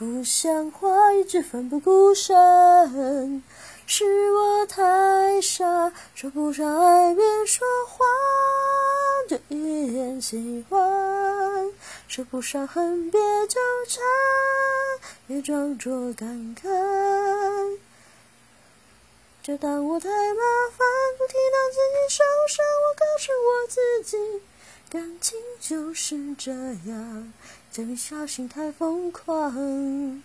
不像话，一直奋不顾身，是我太傻，说不上爱别说谎。就一点喜欢，说不上恨，别纠缠，别装作感慨，就当我太麻烦，不停让自己受伤。我告诉我自己，感情就是这样，叫你小心太疯狂。